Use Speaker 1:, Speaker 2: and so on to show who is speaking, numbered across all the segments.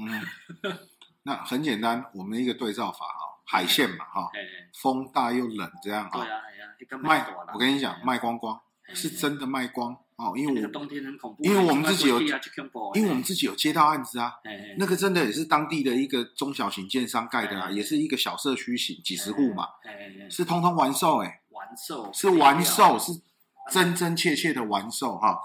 Speaker 1: 嗯，那很简单，我们一个对照法哈，海线嘛哈，风大又冷这样哈。卖，我跟你讲，卖光光是真的卖光哦，因为我冬天很恐怖，因为我们自己有，因为我们自己有接到案子啊，那个真的也是当地的一个中小型建商盖的啊，也是一个小社区型，几十户嘛，是通通完售哎，完售是完售是。真真切切的完售哈，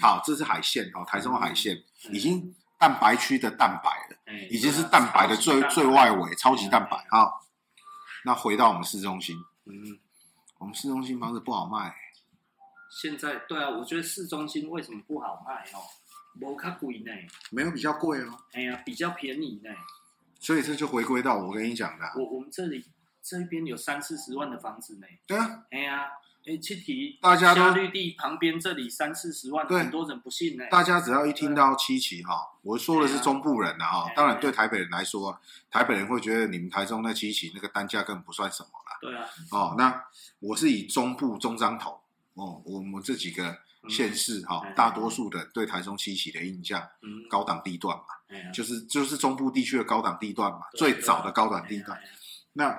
Speaker 1: 好，这是海线哦，台中海线已经蛋白区的蛋白了，已经是蛋白的最最外围，超级蛋白哈。那回到我们市中心，嗯，我们市中心房子不好卖。
Speaker 2: 现在对啊，我觉得市中心为什么不好卖哦？没较贵呢，
Speaker 1: 没有比较贵哦。
Speaker 2: 哎呀，比较便宜呢。
Speaker 1: 所以这就回归到我跟你讲的，
Speaker 2: 我我们这里这边有三四十万的房子呢。
Speaker 1: 对啊，
Speaker 2: 哎呀。哎，七期，
Speaker 1: 大家都
Speaker 2: 绿地旁边这里三四十万，对很多人不信呢。
Speaker 1: 大家只要一听到七期哈，我说的是中部人呐哈，当然对台北人来说，台北人会觉得你们台中那七期那个单价根本不算什么了。
Speaker 2: 对啊。
Speaker 1: 哦，那我是以中部中彰投哦，我们这几个县市哈，大多数的对台中七期的印象，高档地段嘛，就是就是中部地区的高档地段嘛，最早的高档地段。那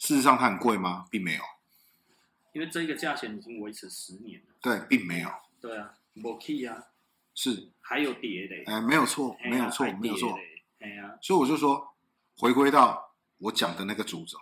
Speaker 1: 事实上它很贵吗？并没有。
Speaker 2: 因为这个价钱已经维持十年了，
Speaker 1: 对，并没有，
Speaker 2: 对啊，没去啊，
Speaker 1: 是。
Speaker 2: 还有跌的，
Speaker 1: 哎，没有错，没有错，没有错，哎呀，所以我就说，回归到我讲的那个主轴，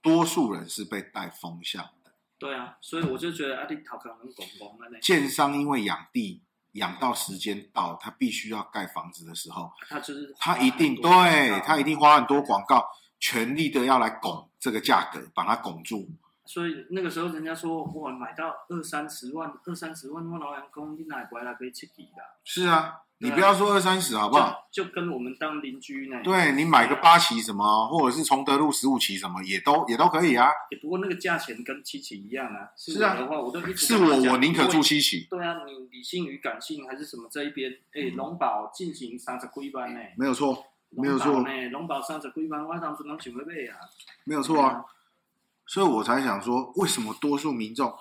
Speaker 1: 多数人是被带风向的，
Speaker 2: 对啊，所以我就觉得阿弟讨可能拱拱
Speaker 1: 建商因为养地养到时间到，他必须要盖房子的时候，
Speaker 2: 他就是
Speaker 1: 他一定对他一定花很多广告，全力的要来拱这个价格，把它拱住。
Speaker 2: 所以那个时候，人家说哇，买到二三十万，二三十万，我老员工你哪回来可以七几的？
Speaker 1: 是啊，你不要说二三十好不好？
Speaker 2: 就跟我们当邻居呢。
Speaker 1: 对，你买个八旗什么，或者是崇德路十五旗什么，也都也都可以啊。
Speaker 2: 也不过那个价钱跟七旗一样啊。
Speaker 1: 是啊。的话，我都是我我宁可住七旗。
Speaker 2: 对啊，你理性与感性还是什么这一边？哎，龙宝进行三十几万呢？
Speaker 1: 没有错，没有错。
Speaker 2: 龙宝三十几万，我当初能想要买啊。
Speaker 1: 没有错啊。所以我才想说，为什么多数民众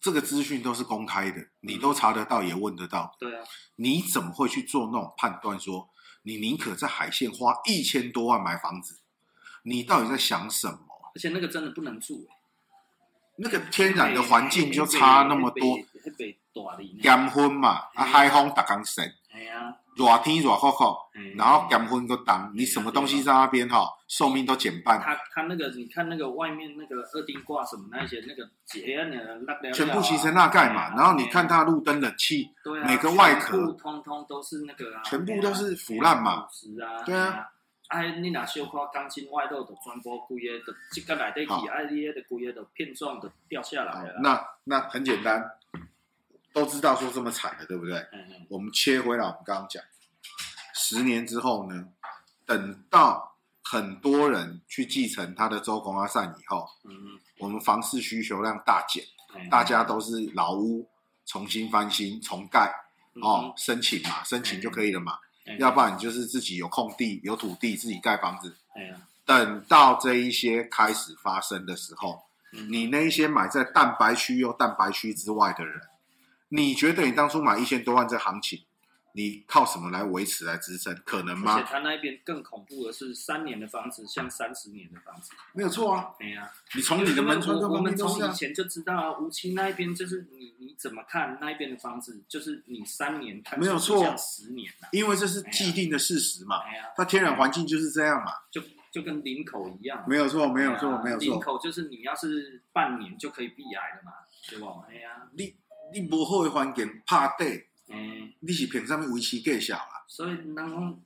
Speaker 1: 这个资讯都是公开的，你都查得到，也问得到。
Speaker 2: 对啊，
Speaker 1: 你怎么会去做那种判断？说你宁可在海线花一千多万买房子，你到底在想什么？
Speaker 2: 而且那个真的不能住，
Speaker 1: 那个天然的环境就差那么多。阳昏嘛，啊海风打刚生。热天热酷酷，然后减温个当，你什么东西在那边哈，寿命都减半。
Speaker 2: 他他那个，你看那个外面那个二丁挂什么那些那个结那
Speaker 1: 全部形成那盖嘛。然后你看它路灯、冷气，每个外壳
Speaker 2: 通通都是那个啊，
Speaker 1: 全部都是腐烂嘛。
Speaker 2: 对啊。哎，你那小块钢筋外露的全部规个的这个来得起，哎，你的规个的片状的掉下来了。
Speaker 1: 那那很简单。都知道说这么惨的，对不对？嗯嗯。我们切回来，我们刚刚讲，十年之后呢，等到很多人去继承他的周公阿善以后，嗯嗯，我们房市需求量大减，大家都是老屋重新翻新重盖，哦，申请嘛，申请就可以了嘛。要不然你就是自己有空地有土地自己盖房子。等到这一些开始发生的时候，你那一些买在蛋白区又蛋白区之外的人。你觉得你当初买一千多万这行情，你靠什么来维持来支撑？可能吗？
Speaker 2: 而且他那边更恐怖的是，三年的房子像三十年的房子，
Speaker 1: 没有错啊。
Speaker 2: 对呀，
Speaker 1: 你从你的门窗，
Speaker 2: 我们从以前就知道啊，梧栖那一边就是你你怎么看那一边的房子，就是你三年看没有错，十年了，
Speaker 1: 因为这是既定的事实嘛。它天然环境就是这样嘛，
Speaker 2: 就就跟林口一样。
Speaker 1: 没有错，没有错，没有错。
Speaker 2: 林口就是你要是半年就可以避癌了嘛，对不？哎呀，
Speaker 1: 你。你无好的环境拍底，嗯，你是凭什么维持计数啊？
Speaker 2: 所以人讲，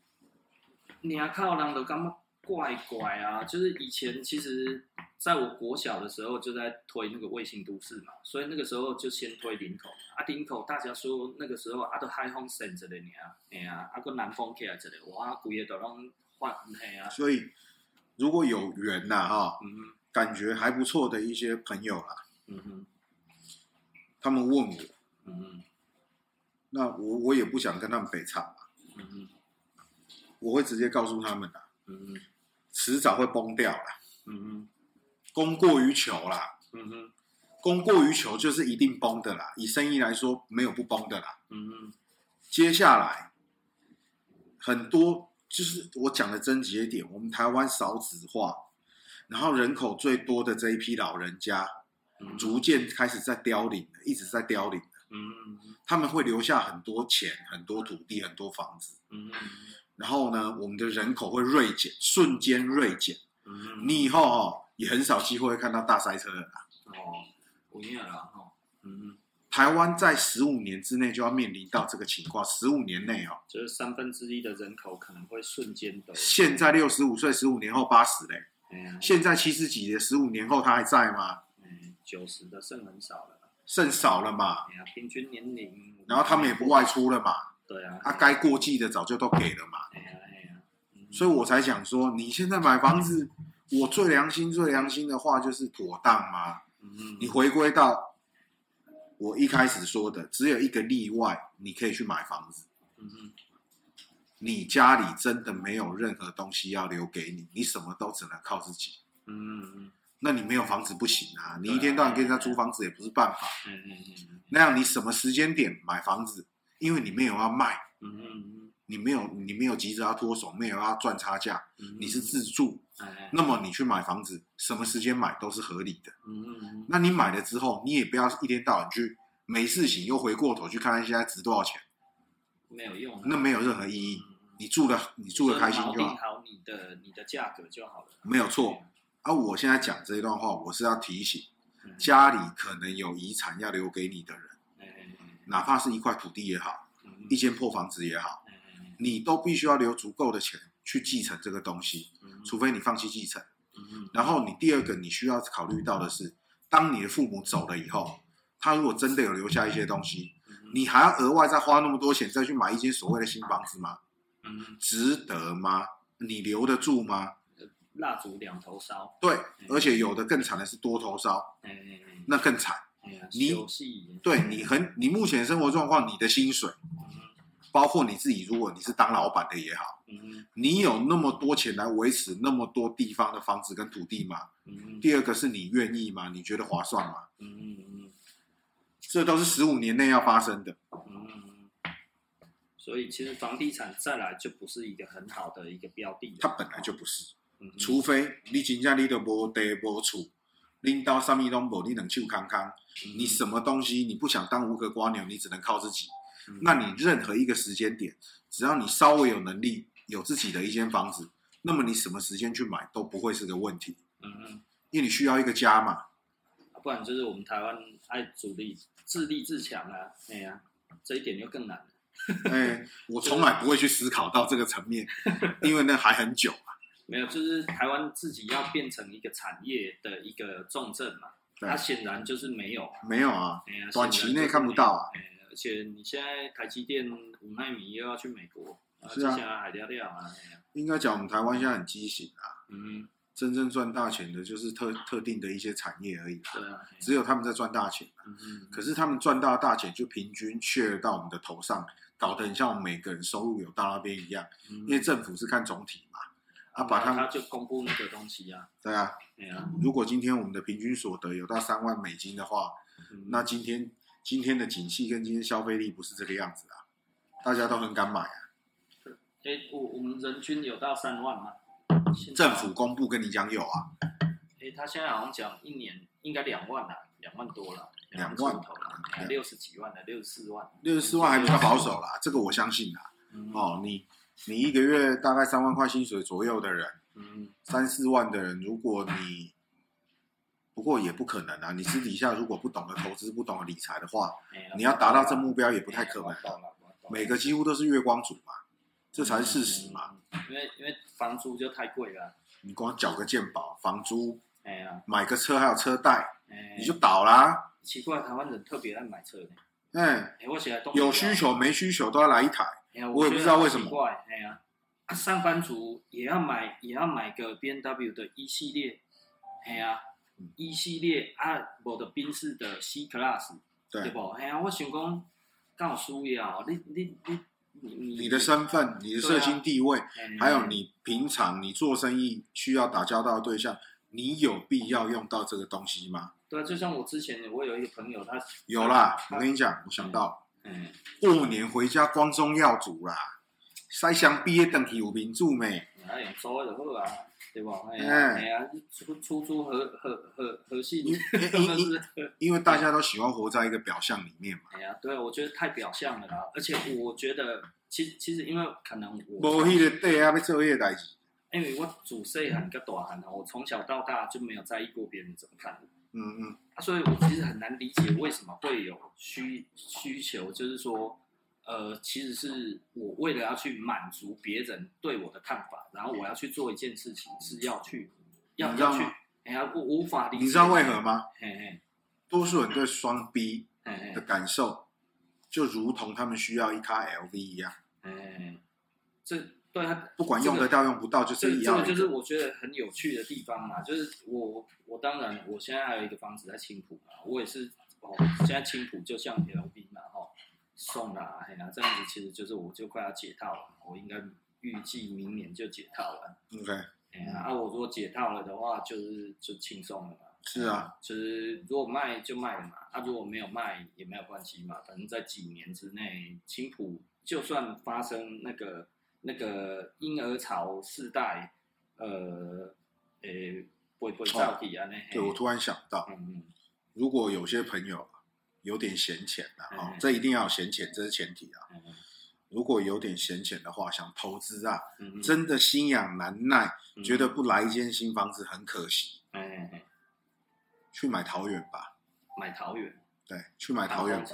Speaker 2: 你靠人就感觉怪怪啊。就是以前其实在我国小的时候就在推那个卫星都市嘛，所以那个时候就先推林口啊，林口大家说那个时候啊都海风省着的呢，哎呀，啊个南风起来着的，哇，规个都拢换嘿啊。
Speaker 1: 所以如果有缘呐哈，嗯，感觉还不错的一些朋友啦，嗯哼。他们问我，嗯，那我我也不想跟他们北唱嘛，嗯，我会直接告诉他们的，嗯，迟早会崩掉啦，嗯，供过于求啦，嗯哼，供过于求就是一定崩的啦，以生意来说没有不崩的啦，嗯，接下来很多就是我讲的症结点，我们台湾少子化，然后人口最多的这一批老人家，嗯、逐渐开始在凋零，一直在凋零。嗯，他们会留下很多钱、很多土地、很多房子。嗯，然后呢，我们的人口会锐减，瞬间锐减。嗯，你以后哦也很少机会会看到大塞车了啦。哦，
Speaker 2: 不一样了哈。嗯，
Speaker 1: 台湾在十五年之内就要面临到这个情况，十五年内哦，
Speaker 2: 就是三分之一的人口可能会瞬间的。
Speaker 1: 现在六十五岁，十五年后八十嘞。嗯，现在七十几的，十五年后他还在吗？
Speaker 2: 嗯，九十的剩很少了。
Speaker 1: 剩少了嘛？
Speaker 2: 哎呀，平均年龄，
Speaker 1: 然后他们也不外出了嘛？
Speaker 2: 对啊，
Speaker 1: 他该过季的早就都给了嘛。哎呀哎呀，所以我才想说，你现在买房子，我最良心、最良心的话就是妥当吗？嗯，你回归到我一开始说的，只有一个例外，你可以去买房子。嗯哼，你家里真的没有任何东西要留给你，你什么都只能靠自己。嗯嗯。那你没有房子不行啊！你一天到晚跟人家租房子也不是办法。嗯嗯嗯。那样你什么时间点买房子？因为你没有要卖。嗯嗯，你没有，你没有急着要脱手，没有要赚差价。嗯。你是自住。那么你去买房子，什么时间买都是合理的。嗯嗯。那你买了之后，你也不要一天到晚去没事情又回过头去看看现在值多少钱。
Speaker 2: 没有用。
Speaker 1: 那没有任何意义。你住的，你住的开心就好。
Speaker 2: 定好你的你的价格就好了。
Speaker 1: 没有错。而、啊、我现在讲这一段话，我是要提醒家里可能有遗产要留给你的人，哪怕是一块土地也好，一间破房子也好，你都必须要留足够的钱去继承这个东西，除非你放弃继承。然后你第二个你需要考虑到的是，当你的父母走了以后，他如果真的有留下一些东西，你还要额外再花那么多钱再去买一间所谓的新房子吗？值得吗？你留得住吗？
Speaker 2: 蜡烛两头烧，
Speaker 1: 对，嗯、而且有的更惨的是多头烧，那更惨。
Speaker 2: 嗯、你
Speaker 1: 对你很，你目前生活状况，你的薪水，嗯、包括你自己，如果你是当老板的也好，嗯、你有那么多钱来维持那么多地方的房子跟土地吗？嗯、第二个是你愿意吗？你觉得划算吗？嗯嗯嗯、这都是十五年内要发生的。
Speaker 2: 嗯、所以其实房地产再来就不是一个很好的一个标的，
Speaker 1: 它本来就不是。除非你真正你都无地无厝，拎到上面都无，你能去看看，你什么东西你不想当无壳瓜牛，你只能靠自己。嗯、那你任何一个时间点，只要你稍微有能力，有自己的一间房子，那么你什么时间去买都不会是个问题。嗯嗯，因为你需要一个家嘛。
Speaker 2: 不然就是我们台湾爱主力自立自强啊，哎呀、啊，这一点就更难了。
Speaker 1: 哎，我从来不会去思考到这个层面，因为那还很久。
Speaker 2: 没有，就是台湾自己要变成一个产业的一个重镇嘛，它显然就是没有，
Speaker 1: 没有啊，短期内看不到啊。
Speaker 2: 而且你现在台积电五奈米又要去美国，是啊，海钓钓啊。
Speaker 1: 应该讲我们台湾现在很畸形啊，嗯，真正赚大钱的就是特特定的一些产业而已，对啊，只有他们在赚大钱，嗯嗯，可是他们赚到大钱就平均 share 到我们的头上，搞得很像我们每个人收入有到那边一样，因为政府是看总体嘛。啊，把他
Speaker 2: 他就公布那个东西呀。
Speaker 1: 对啊，对啊。如果今天我们的平均所得有到三万美金的话，嗯、那今天今天的景气跟今天消费力不是这个样子啊，大家都很敢买啊。
Speaker 2: 哎、欸，我我们人均有到三万吗？
Speaker 1: 政府公布跟你讲有啊。
Speaker 2: 哎、欸，他现在好像讲一年应该两万了，两万多了，两万头了，六十几万的，六十四万。
Speaker 1: 六十四万还比较保守啦，这个我相信啦。嗯、哦，你。你一个月大概三万块薪水左右的人，嗯，三四万的人，如果你，不过也不可能啊。你私底下如果不懂得投资、不懂得理财的话，你要达到这目标也不太可能。每个几乎都是月光族嘛，这才是事实嘛。
Speaker 2: 因为因为房租就太贵了，
Speaker 1: 你光缴个健保、房租，哎呀，买个车还有车贷，你就倒啦。
Speaker 2: 奇怪，台湾人特别爱买车呢。
Speaker 1: 哎，有需求没需求都要来一台。我也不知道为什么。
Speaker 2: 哎呀，上班族也要买，也要买个 BMW 的 E 系列。哎呀，E 系列啊，我的宾士的 C Class，对不？哎呀，我想讲，刚好需要你你你你
Speaker 1: 你的身份、你的社经地位，还有你平常你做生意需要打交道的对象，你有必要用到这个东西吗？
Speaker 2: 对，就像我之前我有一个朋友，他
Speaker 1: 有啦。我跟你讲，我想到。嗯过年回家光宗耀祖啦，塞香毕业等级有民主没？
Speaker 2: 哎，用租的就好啊，对吧？哎呀，哎呀，出出租和和和和系，因
Speaker 1: 为大家都喜欢活在一个表象里面嘛。
Speaker 2: 哎呀，对，我觉得太表象了啦，而且我觉得，其实其实因为可能我
Speaker 1: 无迄个底啊，要做迄个代志。
Speaker 2: 因为我自细汉跟大汉啊，我从小到大就没有在意过别人怎么看。
Speaker 1: 嗯嗯，
Speaker 2: 啊，所以我其实很难理解为什么会有需需求，就是说。呃，其实是我为了要去满足别人对我的看法，然后我要去做一件事情，是要去，要要去，哎呀，我无法理解。
Speaker 1: 你知道为何吗？嘿嘿，多数人对双 B 的感受，就如同他们需要一卡 LV 一样。
Speaker 2: 哎，这对他
Speaker 1: 不管用得到用不到，就是一样。
Speaker 2: 这个就是我觉得很有趣的地方嘛，就是我我当然我现在还有一个房子在青浦嘛，我也是哦，现在青浦就像 LV 嘛，哈。送啦，嘿啦，这样子其实就是我就快要解套了，我应该预计明年就解套了。
Speaker 1: OK，
Speaker 2: 哎呀，啊，我如果解套了的话，就是就轻松了嘛。
Speaker 1: 是啊，
Speaker 2: 就是如果卖就卖了嘛，啊，如果没有卖也没有关系嘛，反正在几年之内，青浦就算发生那个那个婴儿潮世代，呃，诶，底啊？那
Speaker 1: 对，我突然想到，嗯嗯，如果有些朋友。有点闲钱的啊，这一定要有闲钱，这是前提啊。如果有点闲钱的话，想投资啊，真的心痒难耐，觉得不来一间新房子很可惜。去买桃园吧。
Speaker 2: 买桃园。
Speaker 1: 对，去买桃园吧。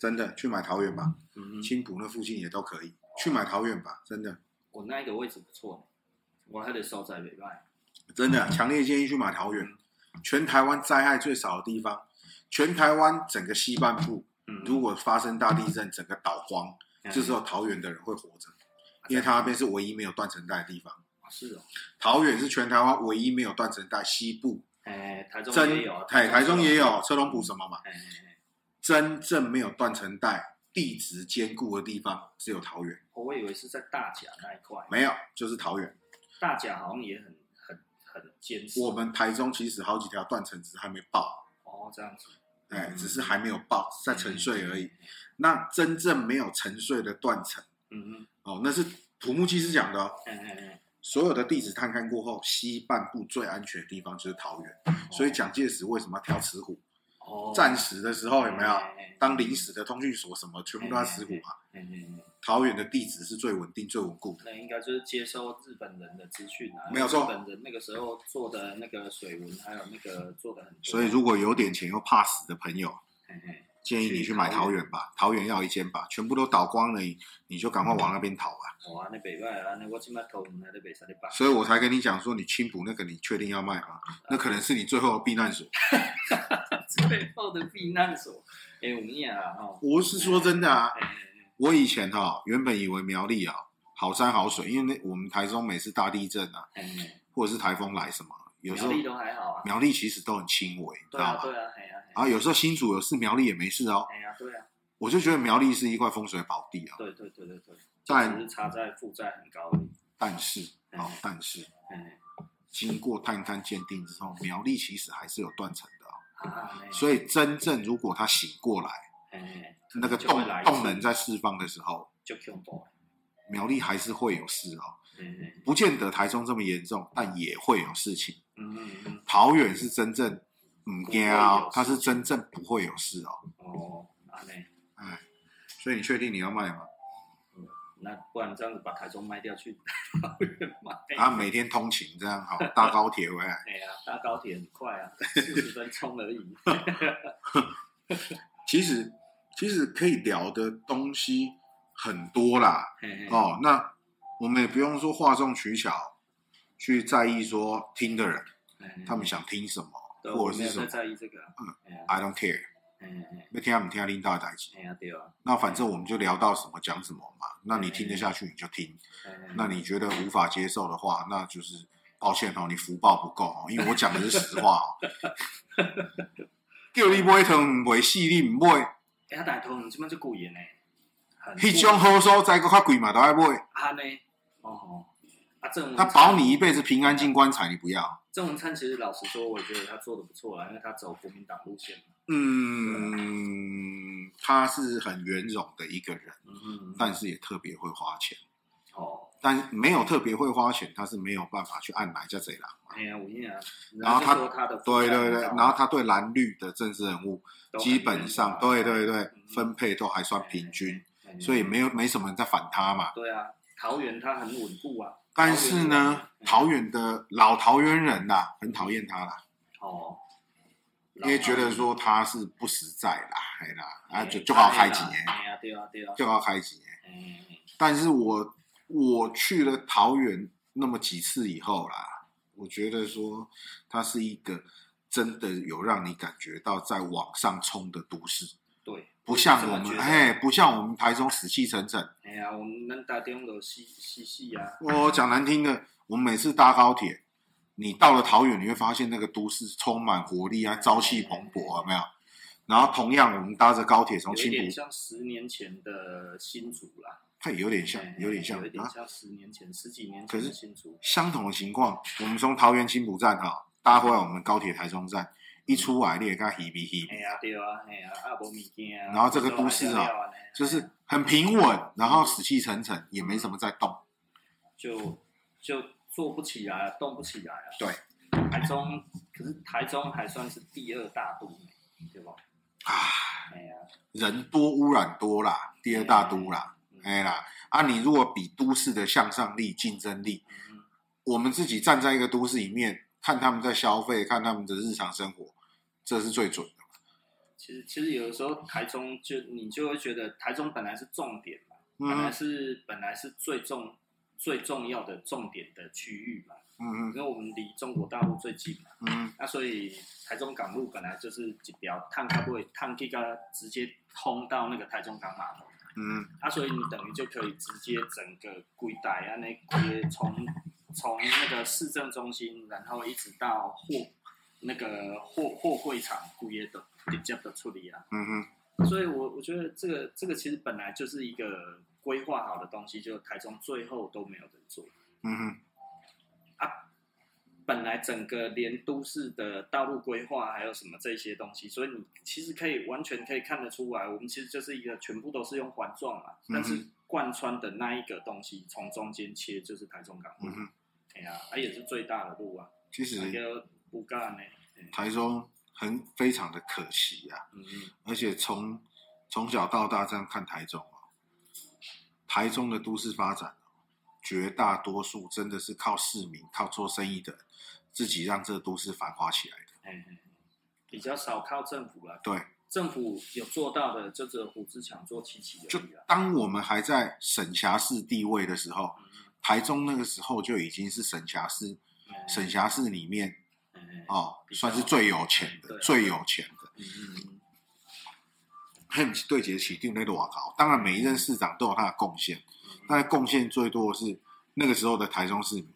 Speaker 1: 真的，去买桃园吧。青浦那附近也都可以。去买桃园吧，真的。
Speaker 2: 我那一个位置不错，我还得收在北外。
Speaker 1: 真的，强烈建议去买桃园，全台湾灾害最少的地方。全台湾整个西半部，如果发生大地震，整个岛荒，这时候桃园的人会活着，因为他那边是唯一没有断层带的地方。
Speaker 2: 是哦，
Speaker 1: 桃园是全台湾唯一没有断层带，西部。
Speaker 2: 哎，台中也有。
Speaker 1: 台台中也有车龙埔什么嘛？真正没有断层带、地质坚固的地方，只有桃园。
Speaker 2: 我以为是在大甲那一块。
Speaker 1: 没有，就是桃园。
Speaker 2: 大甲好像也很很很坚实。
Speaker 1: 我们台中其实好几条断层只还没爆。
Speaker 2: 哦，这样子。
Speaker 1: 哎，只是还没有爆，在沉睡而已。那真正没有沉睡的断层，嗯嗯，哦，那是土木技师讲的哦。嗯嗯嗯。所有的地质探勘过后，西半部最安全的地方就是桃园。所以蒋介石为什么要挑慈湖？哦。战时的时候有没有？当临时的通讯所什么，全部都在石鼓嘛。嗯嗯。桃园的地址是最稳定、最稳固的。
Speaker 2: 那应该就是接收日本人的资讯啊。
Speaker 1: 没有错。
Speaker 2: 日本人那个时候做的那个水文，还有那个做的很多。
Speaker 1: 所以如果有点钱又怕死的朋友，嘿嘿建议你去买桃园吧。桃园要一间吧，全部都倒光了，你你就赶快往那边逃吧。所以我才跟你讲说，你青浦那个你确定要卖吗？那可能是你最后的避难所。
Speaker 2: 最后的避难所。哎，我们啊，
Speaker 1: 我是说真的啊。我以前哈、哦、原本以为苗栗啊好山好水，因为那我们台中每次大地震啊，嗯、或者是台风来什么，有时候苗
Speaker 2: 栗都还好啊。
Speaker 1: 苗栗其实都很轻微，
Speaker 2: 知道吗？对啊，对啊。
Speaker 1: 啊，有时候新竹有事，苗栗也没事哦。
Speaker 2: 哎呀，对啊。
Speaker 1: 我就觉得苗栗是一块风水宝地啊。
Speaker 2: 对对对对对。但是差在负债很高。
Speaker 1: 但是，哦，但是，嗯，经过探勘鉴定之后，苗栗其实还是有断层的哦。啊。所以真正如果他醒过来，哎。那个动动能在释放的时候，
Speaker 2: 就恐怖。
Speaker 1: 苗栗还是会有事哦，不见得台中这么严重，但也会有事情。嗯嗯嗯。桃园是真正唔惊啊，它是真正不会有事哦。
Speaker 2: 哦，那呢？
Speaker 1: 哎，所以你确定你要卖吗？
Speaker 2: 嗯，那不然这样子把台中卖掉去。
Speaker 1: 啊，每天通勤这样好，搭高铁回来。
Speaker 2: 哎呀，搭高铁很快啊，四十分钟而已。
Speaker 1: 其实。其实可以聊的东西很多啦，嘿嘿哦，那我们也不用说哗众取巧，去在意说听的人，他们想听什么，
Speaker 2: 对
Speaker 1: 或者是什么，
Speaker 2: 在意这个，
Speaker 1: 嗯，I don't care，没听他们听他拎到台词，那反正我们就聊到什么讲什么嘛，那你听得下去你就听，那你觉得无法接受的话，那就是抱歉哦，你福报不够哦，因为我讲的是实话哦，叫你买糖唔买，死你唔买。
Speaker 2: 哎，大同，这边就贵呢。
Speaker 1: 迄种好所在，个较贵嘛，都爱买。
Speaker 2: 啊呢，哦，啊郑，
Speaker 1: 他保你一辈子平安进棺材，你不要。
Speaker 2: 郑文灿其实老实说，我觉得他做的不错啊，因为他走国民党路线。
Speaker 1: 嗯，他是很圆融的一个人，嗯，但是也特别会花钱。哦但没有特别会花钱，他是没有办法去按哪家贼狼。
Speaker 2: 哎呀，我跟你，
Speaker 1: 然后他，
Speaker 2: 他的
Speaker 1: 对对对，然后他对蓝绿的政治人物基本上，对对对，分配都还算平均，所以没有没什么人在反他嘛。
Speaker 2: 对啊，桃园他很稳固啊。
Speaker 1: 但是呢，桃园的老桃园人呐，很讨厌他啦。哦。因为觉得说他是不实在啦，哎啦，啊就就好开机哎，
Speaker 2: 对啊对啊，
Speaker 1: 就好开机哎。但是我我去了桃园那么几次以后啦，我觉得说他是一个真的有让你感觉到在往上冲的都市。
Speaker 2: 对，
Speaker 1: 不像我们哎，不像我们台中死气沉沉。
Speaker 2: 哎呀，我们能打电都嘻嘻嘻啊。
Speaker 1: 我讲难听的，我们每次搭高铁。你到了桃园，你会发现那个都市充满活力啊，朝气蓬勃，有没有？然后同样，我们搭着高铁从青埔，有点
Speaker 2: 像十年前的新竹啦，
Speaker 1: 它有点像，有点像，
Speaker 2: 有点像十年前、十几年前的新竹。
Speaker 1: 相同的情况，我们从桃园青埔站哈搭回来，我们高铁台中站一出来，你也看稀微稀微。
Speaker 2: 哎呀，对啊，哎呀，啊无物件啊。
Speaker 1: 然后这个都市啊，就是很平稳，然后死气沉沉，也没什么在动，
Speaker 2: 就就。做不起来，动不起来啊！
Speaker 1: 对，
Speaker 2: 台中可是台中还算是第二大都，对吧？
Speaker 1: 啊，哎呀，人多污染多啦，第二大都啦，哎啦，啊，你如果比都市的向上力、竞争力，我们自己站在一个都市里面，看他们在消费，看他们的日常生活，这是最准的。
Speaker 2: 其实，其实有的时候台中就你就会觉得台中本来是重点嘛，本来是本来是最重。最重要的重点的区域嘛，嗯嗯，因为我们离中国大陆最近嘛，嗯，那所以台中港路本来就是一条探它会探这个直接通到那个台中港码头，嗯，啊，所以你等于就可以直接整个规带啊，那些从从那个市政中心，然后一直到货那个货货柜场，规业的直接的处理啊，嗯嗯，所以我我觉得这个这个其实本来就是一个。规划好的东西，就台中最后都没有人做。嗯哼，啊，本来整个连都市的道路规划还有什么这些东西，所以你其实可以完全可以看得出来，我们其实就是一个全部都是用环状嘛，但是贯穿的那一个东西从中间切就是台中港路。嗯哼，哎呀，它也是最大的路啊。
Speaker 1: 其
Speaker 2: 实不干呢，
Speaker 1: 台中很非常的可惜啊。嗯嗯，而且从从小到大这样看台中。台中的都市发展，绝大多数真的是靠市民、靠做生意的人自己让这个都市繁华起来的。嗯嗯，
Speaker 2: 比较少靠政府了。
Speaker 1: 对，
Speaker 2: 政府有做到的，就只有胡志强做七七而已。
Speaker 1: 就当我们还在省辖市地位的时候，嗯、台中那个时候就已经是省辖市，嗯、省辖市里面，嗯、哦，算是最有钱的，最有钱的。嗯嗯。很对接起定那个瓦高，当然每一任市长都有他的贡献，但是贡献最多的是那个时候的台中市民，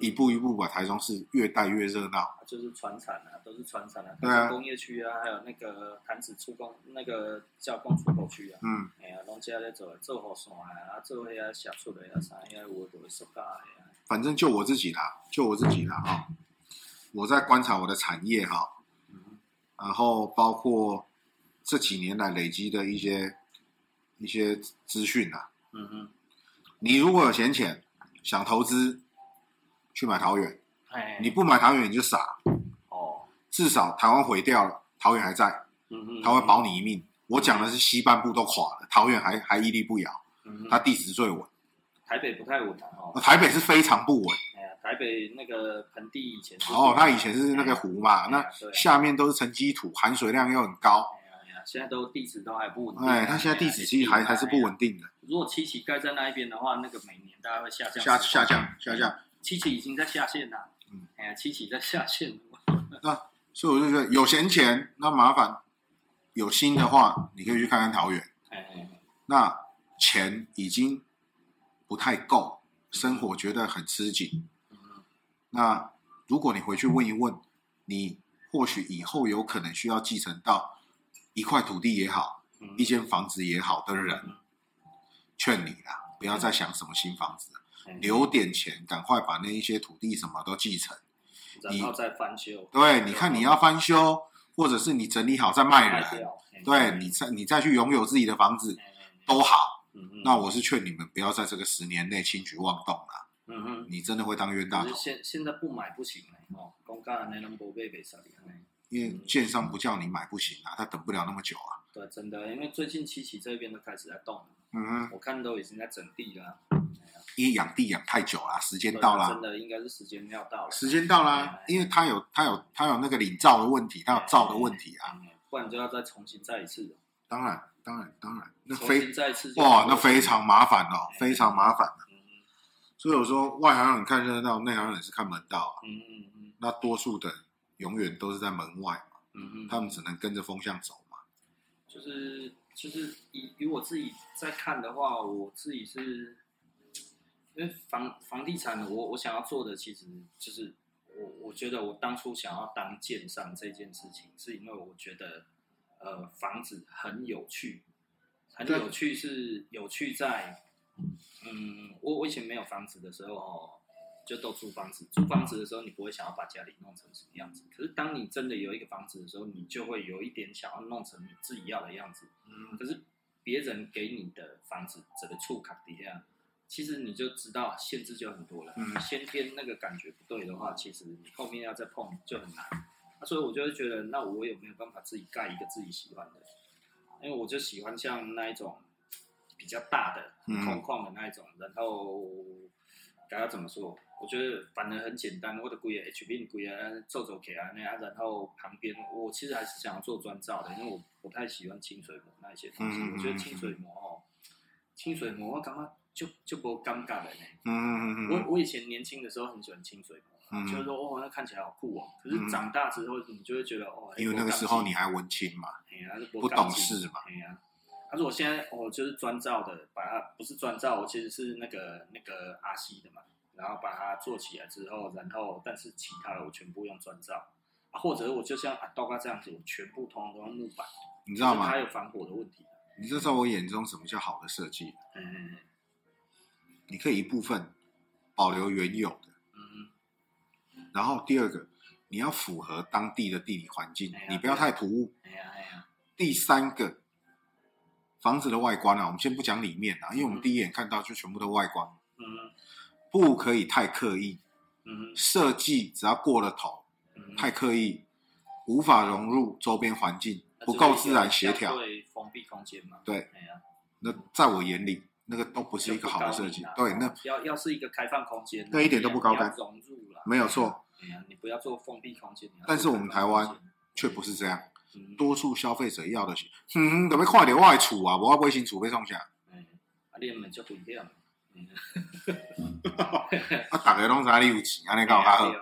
Speaker 1: 一步一步把台中市越带越热闹。
Speaker 2: 就是船产啊，都是船产啊，对啊，工业区啊，还有那个潭子出工那个加工出口区啊，嗯，哎呀，拢家在做做好线啊，做那些下出的啊啥，因为我都会收假的。
Speaker 1: 反正就我自己啦，就我自己啦哈，我在观察我的产业哈，然后包括。这几年来累积的一些一些资讯啊，嗯哼，你如果有闲钱想投资，去买桃园，哎，你不买桃园你就傻，哦，至少台湾毁掉了，桃园还在，他会保你一命。我讲的是西半部都垮了，桃园还还屹立不摇，嗯哼，它地质最稳，
Speaker 2: 台北不太稳哦，
Speaker 1: 台北是非常不稳，
Speaker 2: 哎呀，台北那个盆地以前
Speaker 1: 哦，它以前是那个湖嘛，那下面都是沉积土，含水量又很高。
Speaker 2: 现在都地质都还不稳定，
Speaker 1: 哎，它现在地质其实还还是不稳定的。
Speaker 2: 如果七期盖在那一边的话，那个每年大概会下降，
Speaker 1: 下下降下降。
Speaker 2: 七七已经在下线了，嗯，哎呀，七七在下线。
Speaker 1: 那所以我就觉得有闲钱，那麻烦有心的话，你可以去看看桃园。哎哎，那钱已经不太够，生活觉得很吃紧。嗯那如果你回去问一问，你或许以后有可能需要继承到。一块土地也好，一间房子也好的人，劝你啦，不要再想什么新房子，留点钱，赶快把那一些土地什么都继承，
Speaker 2: 然后再翻修。
Speaker 1: 对，你看你要翻修，或者是你整理好再卖人，对你再你再去拥有自己的房子都好。那我是劝你们不要在这个十年内轻举妄动啦。嗯哼。你真的会当冤大头。
Speaker 2: 现现在不买不行哦，公家那种不被被杀的。
Speaker 1: 因为建商不叫你买不行啊，他等不了那么久啊。
Speaker 2: 对，真的，因为最近七期这边都开始在动了。嗯哼。我看都已经在整地了。
Speaker 1: 因为养地养太久了，时间到了。
Speaker 2: 真的应该是时间要到了。
Speaker 1: 时间到啦，因为他有他有他有那个领照的问题，他有照的问题啊。
Speaker 2: 不然就要再重新再一次。
Speaker 1: 当然，当然，当然，那非再次哇，那非常麻烦哦，非常麻烦。所以我说，外行人看热闹，内行人是看门道啊。嗯嗯嗯。那多数的永远都是在门外嘛。嗯嗯。他们只能跟着风向走嘛。
Speaker 2: 就是就是以以我自己在看的话，我自己是。因为房房地产，我我想要做的其实就是我我觉得我当初想要当建商这件事情，是因为我觉得呃房子很有趣，很有趣是有趣在，嗯，我我以前没有房子的时候哦，就都租房子，租房子的时候你不会想要把家里弄成什么样子，可是当你真的有一个房子的时候，你就会有一点想要弄成你自己要的样子，嗯，可是别人给你的房子这个触卡底下。其实你就知道限制就很多了，嗯，先天那个感觉不对的话，其实你后面要再碰就很难。啊，所以我就会觉得，那我有没有办法自己盖一个自己喜欢的？因为我就喜欢像那一种比较大的、空旷的那一种，嗯、然后该要怎么说？我觉得反而很简单，我的规个 H B 规啊，做做起来那样，然后旁边我其实还是想要做砖造的，因为我不太喜欢清水模那一些东西。嗯、我觉得清水模哦，清水模我刚刚。就就不尴尬了呢。嗯嗯嗯。我我以前年轻的时候很喜欢清水模，就是说哦，那看起来好酷哦。可是长大之后，你就会觉得哦，
Speaker 1: 因为那个时候你还文青嘛，不懂事嘛。
Speaker 2: 哎呀，他说我现在哦，就是专照的，把它不是专照，我其实是那个那个阿西的嘛，然后把它做起来之后，然后但是其他的我全部用砖造，或者我就像阿道哥这样子，我全部通通都用木板，
Speaker 1: 你知道吗？
Speaker 2: 它有防火的问题。
Speaker 1: 你知道我眼中什么叫好的设计？嗯嗯。你可以一部分保留原有的，嗯，然后第二个，你要符合当地的地理环境，你不要太突兀。第三个，房子的外观啊，我们先不讲里面啊，因为我们第一眼看到就全部都外观，嗯，不可以太刻意，嗯，设计只要过了头，太刻意，无法融入周边环境，不够自然
Speaker 2: 协调，空间嘛，
Speaker 1: 对，那在我眼里。那个都不是一个好的设计，对，那
Speaker 2: 要要是一个开放空间，
Speaker 1: 那一点都不高端，
Speaker 2: 融入了，
Speaker 1: 没有错。
Speaker 2: 哎呀，你不要做封闭空间。
Speaker 1: 但是我们台湾却不是这样，多数消费者要的是，嗯，准备快点外储啊，我要微型储备送下。嗯，啊，你们就不一样。啊，大家拢知你有钱，安尼搞较好。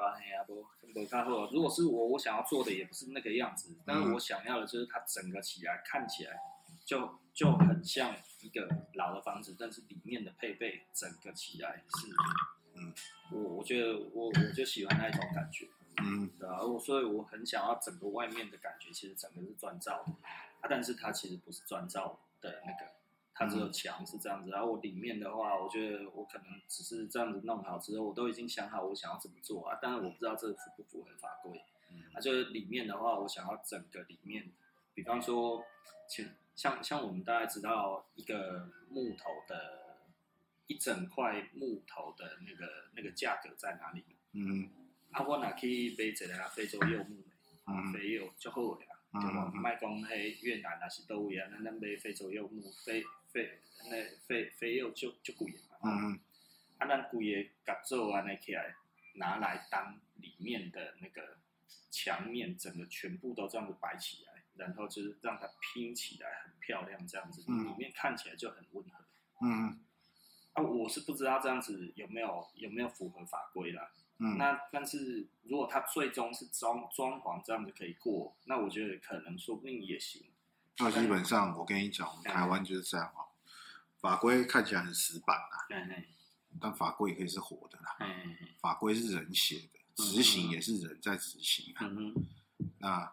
Speaker 2: 如果是我，我想要做的也不是那个样子，但是我想要的就是它整个起来看起来就就很像。一个老的房子，但是里面的配备整个起来是，嗯，我我觉得我我就喜欢那一种感觉，嗯，对啊，我所以我很想要整个外面的感觉，其实整个是砖造的，啊，但是它其实不是砖造的那个，它只有墙是这样子，然后我里面的话，我觉得我可能只是这样子弄好之后，我都已经想好我想要怎么做啊，但是我不知道这符不符合法规，嗯，啊，就是里面的话，我想要整个里面，比方说前。像像我们大概知道一个木头的，一整块木头的那个那个价格在哪里？嗯，啊，我哪可以买一个非洲柚木的，啊，非柚就好个啦，对吧？卖讲喺越南啊是都位啊，咱咱买非洲柚木，非非那非非柚就就贵嘛。嗯，啊，咱贵个甲做安尼起来，拿来当里面的那个墙面，整个全部都这样子摆起来。然后就是让它拼起来很漂亮，这样子，嗯、里面看起来就很温和。嗯，啊，我是不知道这样子有没有有没有符合法规啦。嗯，那但是如果它最终是装装潢这样子可以过，那我觉得可能说不定也行。
Speaker 1: 那基本上我跟你讲，台湾就是这样哦，法规看起来很死板啊。对对。但法规也可以是活的啦。嗯。法规是人写的，执行也是人在执行啊。嗯哼。那。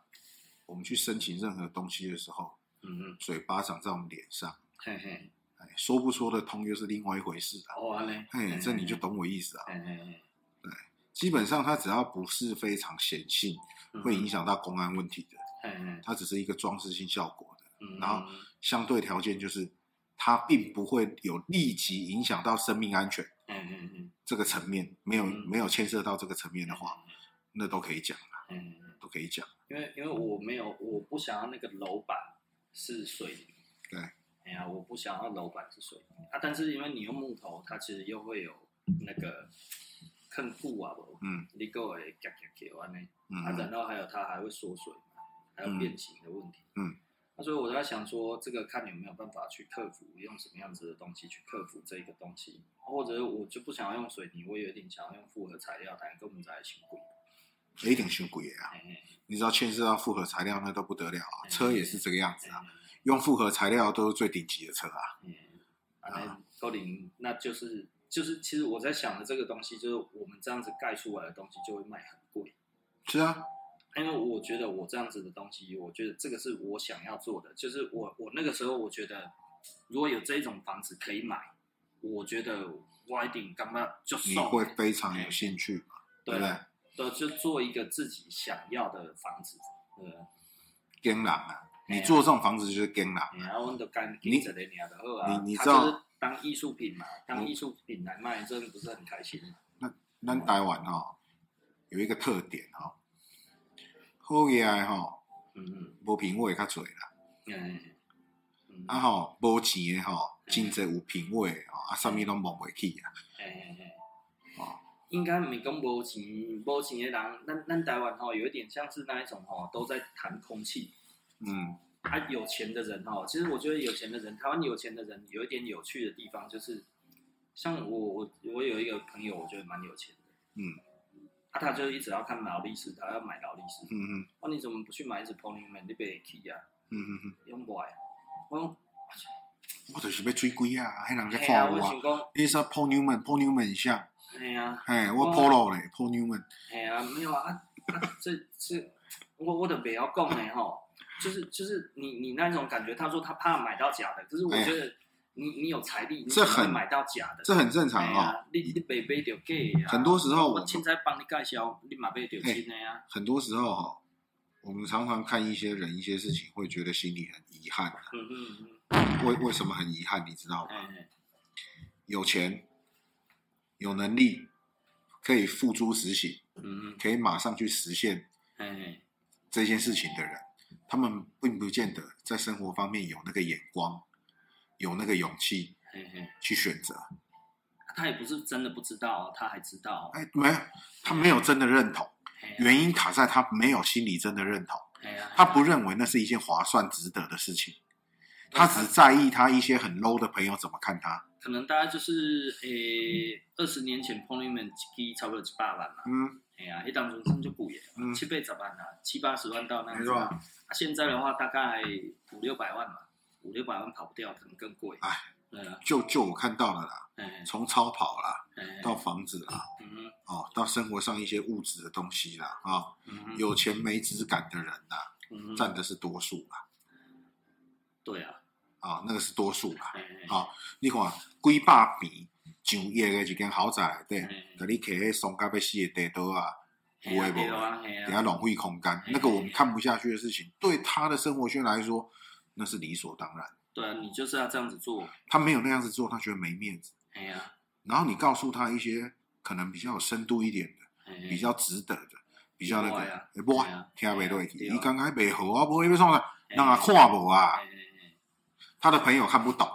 Speaker 1: 我们去申请任何东西的时候，嗯嗯，嘴巴长在我们脸上，嘿嘿，哎，说不说得通又是另外一回事啊。哦，嘞，嘿，这你就懂我意思啊。对，基本上它只要不是非常显性，会影响到公安问题的，它只是一个装饰性效果的，然后相对条件就是它并不会有立即影响到生命安全。
Speaker 2: 嗯嗯嗯，
Speaker 1: 这个层面没有、嗯、没有牵涉到这个层面的话，嗯、那都可以讲啊。
Speaker 2: 嗯，
Speaker 1: 都可以讲。
Speaker 2: 因为因为我没有，我不想要那个楼板是水泥。
Speaker 1: 对。
Speaker 2: 哎呀，我不想要楼板是水泥。啊，但是因为你用木头，它其实又会有那个坑布啊，不，
Speaker 1: 嗯，
Speaker 2: 你给我夹夹夹完呢，
Speaker 1: 嗯，
Speaker 2: 啊，然后还有它还会缩水嘛，还有变形的问题，
Speaker 1: 嗯，
Speaker 2: 那、啊、所以我在想说，这个看有没有办法去克服，用什么样子的东西去克服这个东西，或者我就不想要用水泥，我有一点想要用复合材料，但跟我们在一起贵，
Speaker 1: 一定太贵啊，你知道牵涉到复合材料那都不得了啊，车也是这个样子啊。用复合材料都是最顶级的车啊！
Speaker 2: 嗯，啊，高林，那就是就是，其实我在想的这个东西，就是我们这样子盖出来的东西就会卖很贵。
Speaker 1: 是啊，
Speaker 2: 因为我觉得我这样子的东西，我觉得这个是我想要做的。就是我我那个时候，我觉得如果有这种房子可以买，我觉得我一定干嘛就送。
Speaker 1: 你会非常有兴趣嘛？对不对？
Speaker 2: 对，就做一个自己想要的房子，对。
Speaker 1: 天然啊！你做这种房子就是跟啦，
Speaker 2: 然后都干你你
Speaker 1: 你知道
Speaker 2: 当艺术品嘛？当艺术品来卖，真的不是很开心。
Speaker 1: 那那台湾哈有一个特点哈，好嘢哈，
Speaker 2: 嗯嗯，
Speaker 1: 无品味较多啦，
Speaker 2: 嗯，
Speaker 1: 啊吼无钱的吼，真济有品味啊，啊，啥物拢摸袂起啊，
Speaker 2: 哎哎哎，哦，应该没讲无钱无钱的人，咱咱台湾吼有一点像是那一种吼，都在谈空气。
Speaker 1: 嗯，
Speaker 2: 他有钱的人哈，其实我觉得有钱的人，台湾有钱的人有一点有趣的地方，就是像我我我有一个朋友，我觉得蛮有钱的，
Speaker 1: 嗯，
Speaker 2: 啊，他就一直要看劳力士，他要买劳力士，
Speaker 1: 嗯嗯，
Speaker 2: 那、啊、你怎么不去买一只 Pony Man？你别去呀，
Speaker 1: 嗯嗯嗯，
Speaker 2: 用不来，我
Speaker 1: 我就是要追鬼啊，还人在看我啊，你说 Pony Man，Pony Man 像，
Speaker 2: 哎呀，
Speaker 1: 哎，我 Polo 嘞，Pony Man，
Speaker 2: 哎呀，没有啊，啊，这这我我都不要讲嘞吼。就是就是你你那种感觉，他说他怕买到假的，可是我觉得你、哎、你有财力，你怎么会买到假的？
Speaker 1: 这很正常啊、哦。
Speaker 2: 你你背背就给
Speaker 1: 很多时候
Speaker 2: 我现在帮你介绍，你马背就亲的呀。
Speaker 1: 很多时候哈，我们常常看一些人一些事情，会觉得心里很遗憾、啊。
Speaker 2: 嗯嗯嗯。
Speaker 1: 为为什么很遗憾？你知道吗？
Speaker 2: 哎、
Speaker 1: 有钱，有能力，可以付诸实行，
Speaker 2: 嗯嗯，
Speaker 1: 可以马上去实现，这件事情的人。他们并不见得在生活方面有那个眼光，有那个勇气，去选择。
Speaker 2: 他也不是真的不知道，他还知道。
Speaker 1: 哎，没有，他没有真的认同。原因卡在他没有心里真的认同。他不认为那是一件划算、值得的事情。他只在意他一些很 low 的朋友怎么看他。
Speaker 2: 可能大家就是，诶，二十年前 Ponyman 机差不多七八万嘛。
Speaker 1: 嗯。
Speaker 2: 哎呀，一当中真就贵了，七八十万啊，七八十万到那个。啊，现在的话大概五六百万嘛，五六百万跑不掉，可能更贵。
Speaker 1: 哎，
Speaker 2: 对啊，
Speaker 1: 就就我看到了啦，从超跑啦，到房子啦，
Speaker 2: 嗯，
Speaker 1: 哦，到生活上一些物质的东西啦，啊，有钱没质感的人呐，占的是多数啦。
Speaker 2: 对啊，
Speaker 1: 啊，那个是多数啦。啊，你看几百坪。上亿的一间豪宅，对，给你开迄松甲要死的地道啊，有诶无？等下浪费空间，那个我们看不下去的事情，对他的生活圈来说，那是理所当然。
Speaker 2: 对啊，你就是要这样子做。
Speaker 1: 他没有那样子做，他觉得没面子。
Speaker 2: 哎呀，
Speaker 1: 然后你告诉他一些可能比较有深度一点的，比较值得的，比较那个，哎不，听袂落去。你刚刚白好啊，不会被送的，让他看无啊。他的朋友看不懂。